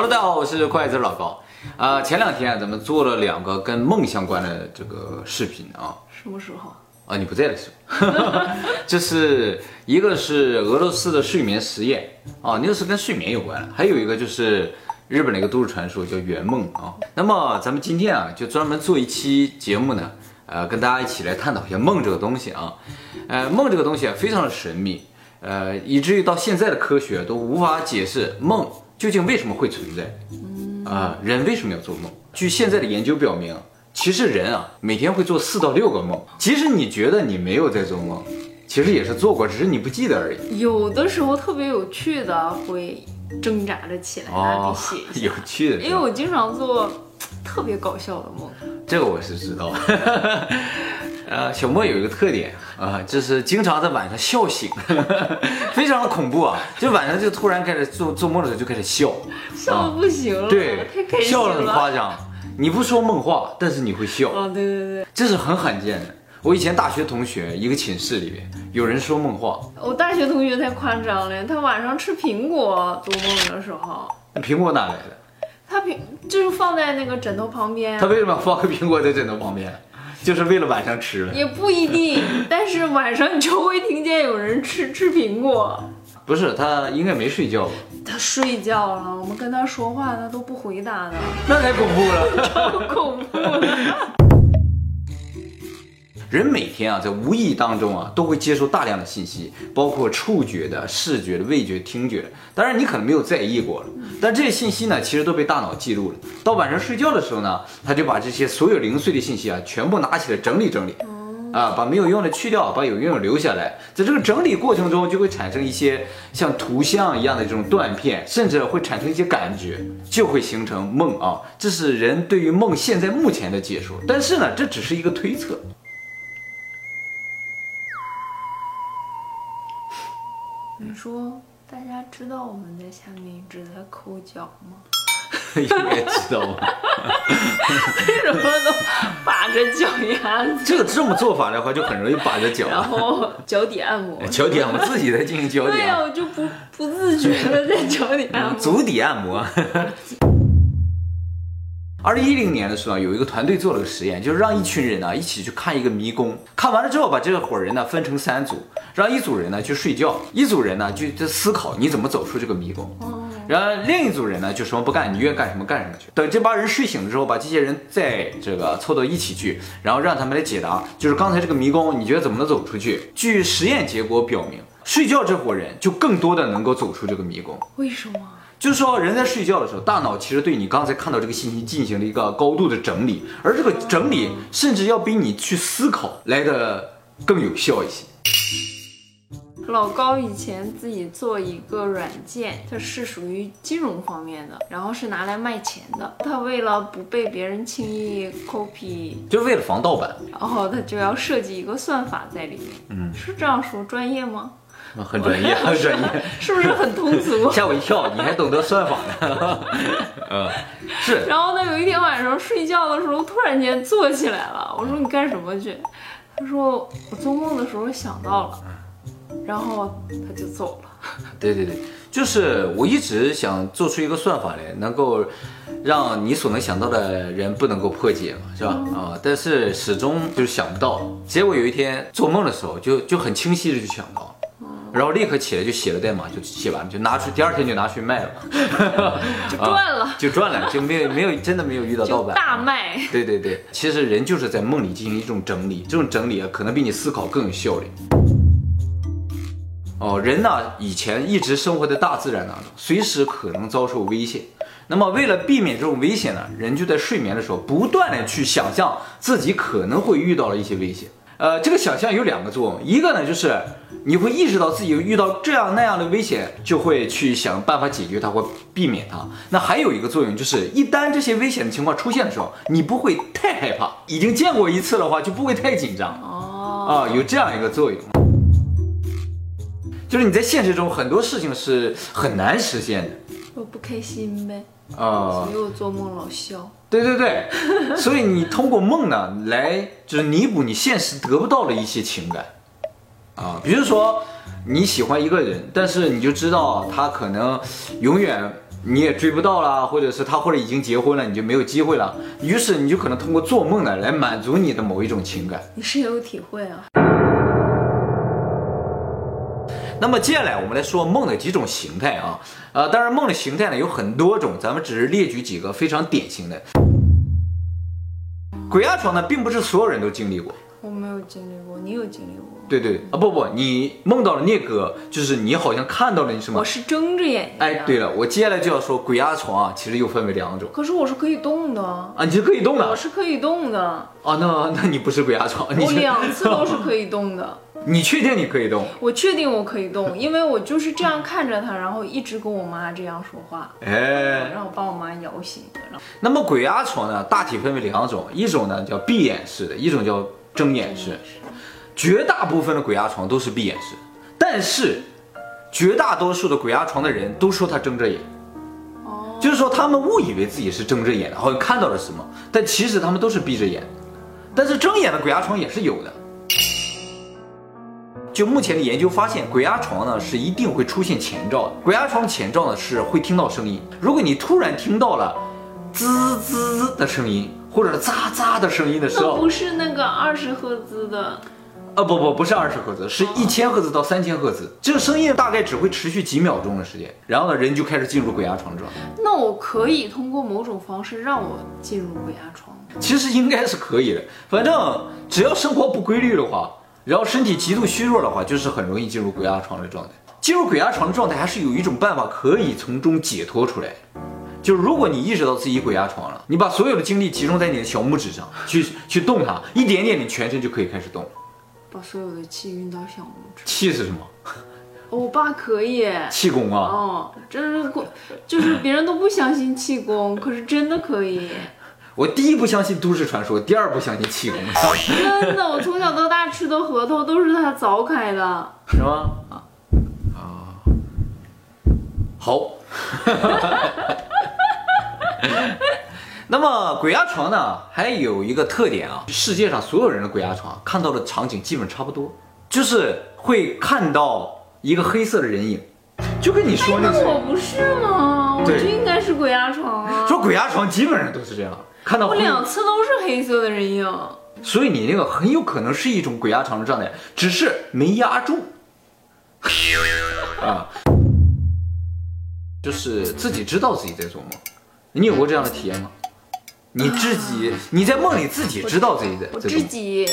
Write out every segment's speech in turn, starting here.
Hello，大家好，我是筷子老高。啊、前两天啊咱们做了两个跟梦相关的这个视频啊。什么时候？啊，你不在的时候，这是一个是俄罗斯的睡眠实验啊，那个是跟睡眠有关的，还有一个就是日本的一个都市传说叫圆梦啊。那么咱们今天啊，就专门做一期节目呢，呃，跟大家一起来探讨一下梦这个东西啊。呃，梦这个东西啊，非常的神秘，呃，以至于到现在的科学都无法解释梦究竟为什么会存在。啊、人为什么要做梦？据现在的研究表明，其实人啊每天会做四到六个梦，即使你觉得你没有在做梦，其实也是做过，只是你不记得而已。有的时候特别有趣的，会挣扎着起来拿笔写一 有，趣的，因为我经常做特别搞笑的梦。这个我是知道。呃，小莫有一个特点啊、就是经常在晚上笑醒，非常的恐怖啊！就晚上就突然开始做做梦的时候就开始笑，笑的不行了，对太开，心笑的很。夸张。你不说梦话，但是你会笑，哦，对对对，这是很罕见的。我以前大学同学一个寝室里面有人说梦话，我大学同学太夸张了，他晚上吃苹果做梦的时候，那苹果哪来的？他苹就是放在那个枕头旁边他，为什么要放个苹果在枕头旁边？就是为了晚上吃了。也不一定，但是晚上你就会听见有人吃吃苹果。不是，他应该没睡觉吧？他睡觉了，我们跟他说话，他都不回答的，那太恐怖了。超恐怖的。人每天啊，在无意当中啊，都会接收大量的信息，包括触觉的、视觉的、味觉、听觉的。当然，你可能没有在意过了，但这些信息呢，其实都被大脑记录了。到晚上睡觉的时候呢，他就把这些所有零碎的信息啊，全部拿起来整理整理。啊，把没有用的去掉，把有用的留下来。在这个整理过程中，就会产生一些像图像一样的这种断片，甚至会产生一些感觉，就会形成梦啊。这是人对于梦现在目前的解说，但是呢，这只是一个推测。说大家知道我们在下面一直在抠脚吗？应该知道吧？为什么都把着脚丫子，这个这么做法的话，就很容易把着脚。然后脚底按摩？脚底按摩，自己在进行脚底对呀、啊我就不不自觉的在脚底按摩，摩。足底按摩。二零一零年的时候，有一个团队做了个实验，就是让一群人呢一起去看一个迷宫。看完了之后，把这伙人呢分成三组，让一组人呢去睡觉，一组人呢就在思考你怎么走出这个迷宫。然后另一组人呢就什么不干，你愿意干什么干什么去。等这帮人睡醒了之后，把这些人再这个凑到一起去，然后让他们来解答，就是刚才这个迷宫，你觉得怎么能走出去？据实验结果表明，睡觉这伙人就更多的能够走出这个迷宫。为什么？就是说，人在睡觉的时候，大脑其实对你刚才看到这个信息进行了一个高度的整理，而这个整理甚至要比你去思考来的更有效一些。老高以前自己做一个软件，它是属于金融方面的，然后是拿来卖钱的。他为了不被别人轻易 copy，就是为了防盗版，然后他就要设计一个算法在里面。嗯，是这样说专业吗？很专业，很专业，是不是很通俗？吓我一跳，你还懂得算法呢？嗯，是。然后呢有一天晚上睡觉的时候，突然间坐起来了。我说你干什么去？他说我做梦的时候想到了，然后他就走了。对对对，就是我一直想做出一个算法来，能够让你所能想到的人不能够破解嘛，是吧？啊、但是始终就是想不到。结果有一天做梦的时候，就就很清晰的就想到了。然后立刻起来就写了代码，就写完了，就拿出第二天就拿去卖了，就赚了啊就赚了，就没有没有真的没有遇到盗版，大卖。对对对，其实人就是在梦里进行一种整理，这种整理啊，可能比你思考更有效率。哦，人呢以前一直生活在大自然当中，随时可能遭受危险。那么为了避免这种危险呢，人就在睡眠的时候不断的去想象自己可能会遇到了一些危险。呃，这个想象有两个作用，一个呢就是你会意识到自己遇到这样那样的危险，就会去想办法解决它或避免它。那还有一个作用就是，一旦这些危险的情况出现的时候，你不会太害怕，已经见过一次的话就不会太紧张。哦，啊，有这样一个作用。就是你在现实中很多事情是很难实现的我不开心呗，啊、所以我做梦老笑。对对对，所以你通过梦呢来就是弥补你现实得不到的一些情感啊，比如说你喜欢一个人，但是你就知道他可能永远你也追不到了，或者是他或者已经结婚了，你就没有机会了。于是你就可能通过做梦呢来满足你的某一种情感。你深有体会啊。那么接下来我们来说梦的几种形态啊，呃，当然梦的形态呢有很多种，咱们只是列举几个非常典型的。鬼压床呢，并不是所有人都经历过。我没有经历过，你有经历过？对对啊，不不，你梦到了那个，就是你好像看到了你什么？我是睁着眼睛。哎，对了，我接下来就要说鬼压床啊，其实又分为两种。可是我是可以动的啊，你是可以动的。我是可以动的。啊，那那你不是鬼压床？我两次都是可以动的。你确定你可以动？我确定我可以动，因为我就是这样看着他，然后一直跟我妈这样说话，哎，然后把我妈摇醒。那么鬼压床呢，大体分为两种，一种呢叫闭眼式的，一种叫睁眼式。绝大部分的鬼压床都是闭眼式，但是绝大多数的鬼压床的人都说他睁着眼，哦，就是说他们误以为自己是睁着眼的，好像看到了什么，但其实他们都是闭着眼。但是睁眼的鬼压床也是有的。就目前的研究发现，鬼压床呢是一定会出现前兆的。鬼压床前兆呢是会听到声音，如果你突然听到了滋滋的声音，或者喳喳的声音的时候，不是那个二十赫兹的。啊不不不是二十赫兹，是一千赫兹到三千赫兹。这个声音大概只会持续几秒钟的时间，然后呢，人就开始进入鬼压床状态。那我可以通过某种方式让我进入鬼压床？其实应该是可以的，反正只要生活不规律的话，然后身体极度虚弱的话，就是很容易进入鬼压床的状态。进入鬼压床的状态还是有一种办法可以从中解脱出来，就是如果你意识到自己鬼压床了，你把所有的精力集中在你的小拇指上去去动它，一点点，你全身就可以开始动。把所有的气运到小拇指。气是什么？我爸可以。气功啊。哦，这是就是别人都不相信气功，可是真的可以。我第一不相信都市传说，第二不相信气功。真的，我从小到大吃的核桃都是他凿开的。是吗？啊啊。好。那么鬼压床呢，还有一个特点啊，世界上所有人的鬼压床看到的场景基本差不多，就是会看到一个黑色的人影，就跟你说那个。我不是吗？我就应该是鬼压床啊。说鬼压床基本上都是这样，看到我两次都是黑色的人影，所以你那个很有可能是一种鬼压床的状态，只是没压住。啊，就是自己知道自己在做梦，你有过这样的体验吗？你自己，你在梦里自己知道自己在。我自己。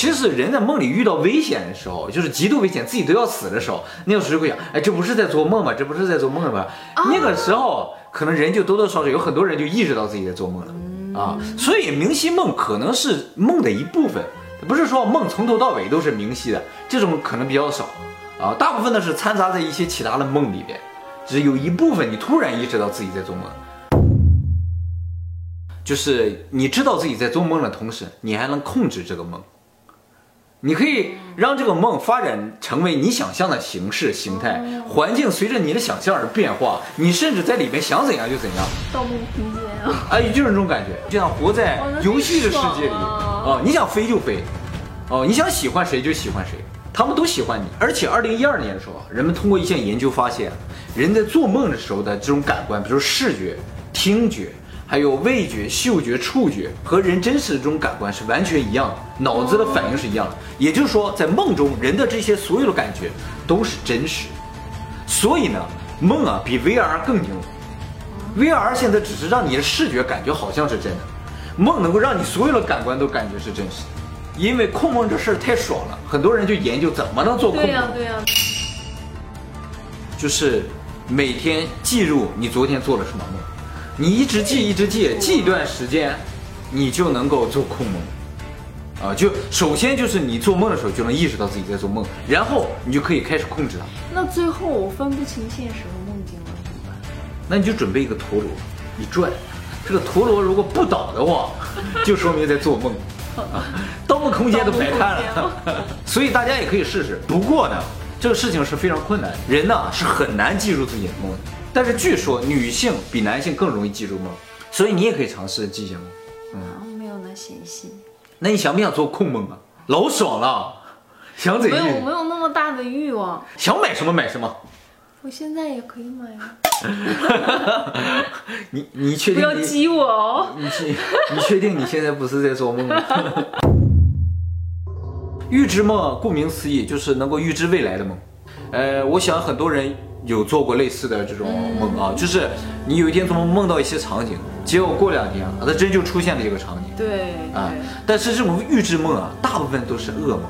其实人在梦里遇到危险的时候，就是极度危险，自己都要死的时候，那个时候会想，哎，这不是在做梦吗？这不是在做梦吗？那个时候，可能人就多多少少有很多人就意识到自己在做梦了啊。所以明晰梦可能是梦的一部分，不是说梦从头到尾都是明晰的，这种可能比较少啊。大部分呢是掺杂在一些其他的梦里边，只有一部分你突然意识到自己在做梦。就是你知道自己在做梦的同时，你还能控制这个梦。你可以让这个梦发展成为你想象的形式、形态、环境，随着你的想象而变化。你甚至在里面想怎样就怎样。盗梦空间啊！哎，就是这种感觉，就像活在游戏的世界里啊！你想飞就飞，哦，你想喜欢谁就喜欢谁，他们都喜欢你。而且，二零一二年的时候，人们通过一项研究发现，人在做梦的时候的这种感官，比如视觉、听觉。还有味觉、嗅觉、触觉和人真实的这种感官是完全一样的，脑子的反应是一样的。也就是说，在梦中，人的这些所有的感觉都是真实。所以呢，梦啊比 VR 更牛。VR 现在只是让你的视觉感觉好像是真的，梦能够让你所有的感官都感觉是真实的。因为控梦这事儿太爽了，很多人就研究怎么能做控梦。对呀对呀。就是每天记录你昨天做了什么梦。你一直记，一直记，记一段时间，你就能够做控梦，啊，就首先就是你做梦的时候就能意识到自己在做梦，然后你就可以开始控制它。那最后我分不清现实和梦境了怎么办？那你就准备一个陀螺，你转，这个陀螺如果不倒的话，就说明在做梦。啊盗梦空间都白看了，所以大家也可以试试。不过呢，这个事情是非常困难，人呢是很难记住自己的梦的。但是据说女性比男性更容易记住梦，所以你也可以尝试记下梦。嗯，没有那闲心。那你想不想做控梦啊？老爽了，想怎样？没有，没有那么大的欲望。想买什么买什么。我现在也可以买啊，你你确定你要激我哦。你确你确定你现在不是在做梦吗？预知梦，顾名思义就是能够预知未来的梦。呃，我想很多人有做过类似的这种梦啊，就是你有一天做梦梦到一些场景，结果过两天啊，它真就出现了这个场景对啊，。但是这种预知梦啊，大部分都是噩梦。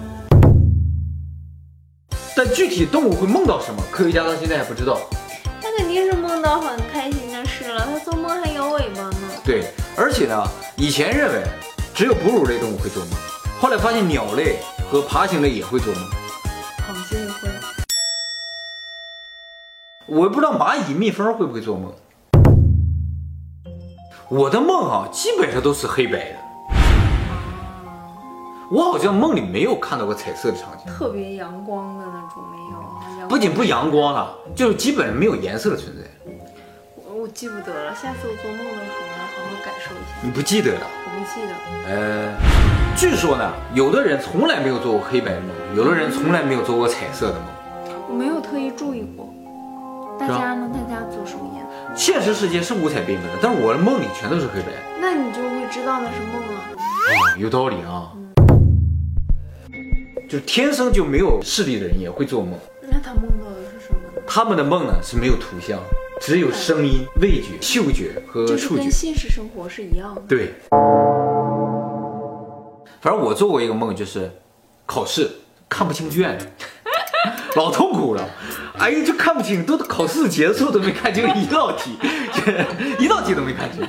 但具体动物会梦到什么，科学家到现在还不知道。它肯定是梦到很开心的事了，它做梦还摇尾巴呢。对，而且呢，以前认为只有哺乳类动物会做梦，后来发现鸟类和爬行类也会做梦。我不知道蚂蚁、蜜蜂会不会做梦。我的梦啊，基本上都是黑白的。我好像梦里没有看到过彩色的场景，特别阳光的那种没有不仅不阳光了，就是基本上没有颜色的存在。我我记不得了，下次我做梦的时候要好好感受一下。你不记得了？我不记得，呃，据说呢，有的人从来没有做过黑白的梦，有的人从来没有做过彩色的梦。我没有特意注意过。大家呢？大家做什么颜色？现实世界是五彩缤纷的，但是我的梦里全都是黑白。那你就会知道那是梦了。啊，有道理啊。就是天生就没有视力的人也会做梦，那他梦到的是什么呢？他们的梦呢是没有图像，只有声音、味觉、嗅觉和就是触觉跟。现实生活是一样的。对，反正我做过一个梦，就是考试看不清卷子，老痛苦了。哎呀，就看不清，都考试结束都没看清一道题，一道题都没看清，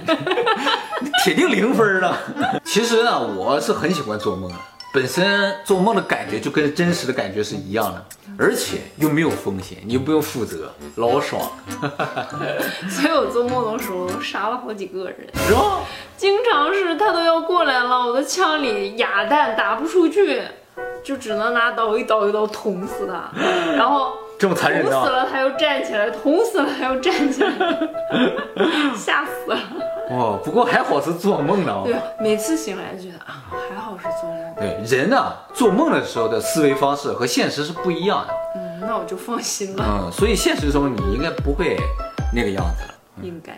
铁定零分了。其实呢，我是很喜欢做梦的，本身做梦的感觉就跟真实的感觉是一样的，而且又没有风险，你又不用负责，老爽，所以我做梦的时候杀了好几个人，是吧？经常是他都要过来了，我的枪里哑弹打不出去，就只能拿刀一刀一刀捅死他，然后这么残忍捅死，了他又站起来，捅死了他又站起来，吓死了。哦，不过还好是做梦的啊、对，每次醒来就觉得啊，还好是做梦。对人呢、做梦的时候的思维方式和现实是不一样的。嗯，那我就放心了，嗯，所以现实中你应该不会那个样子了。应该。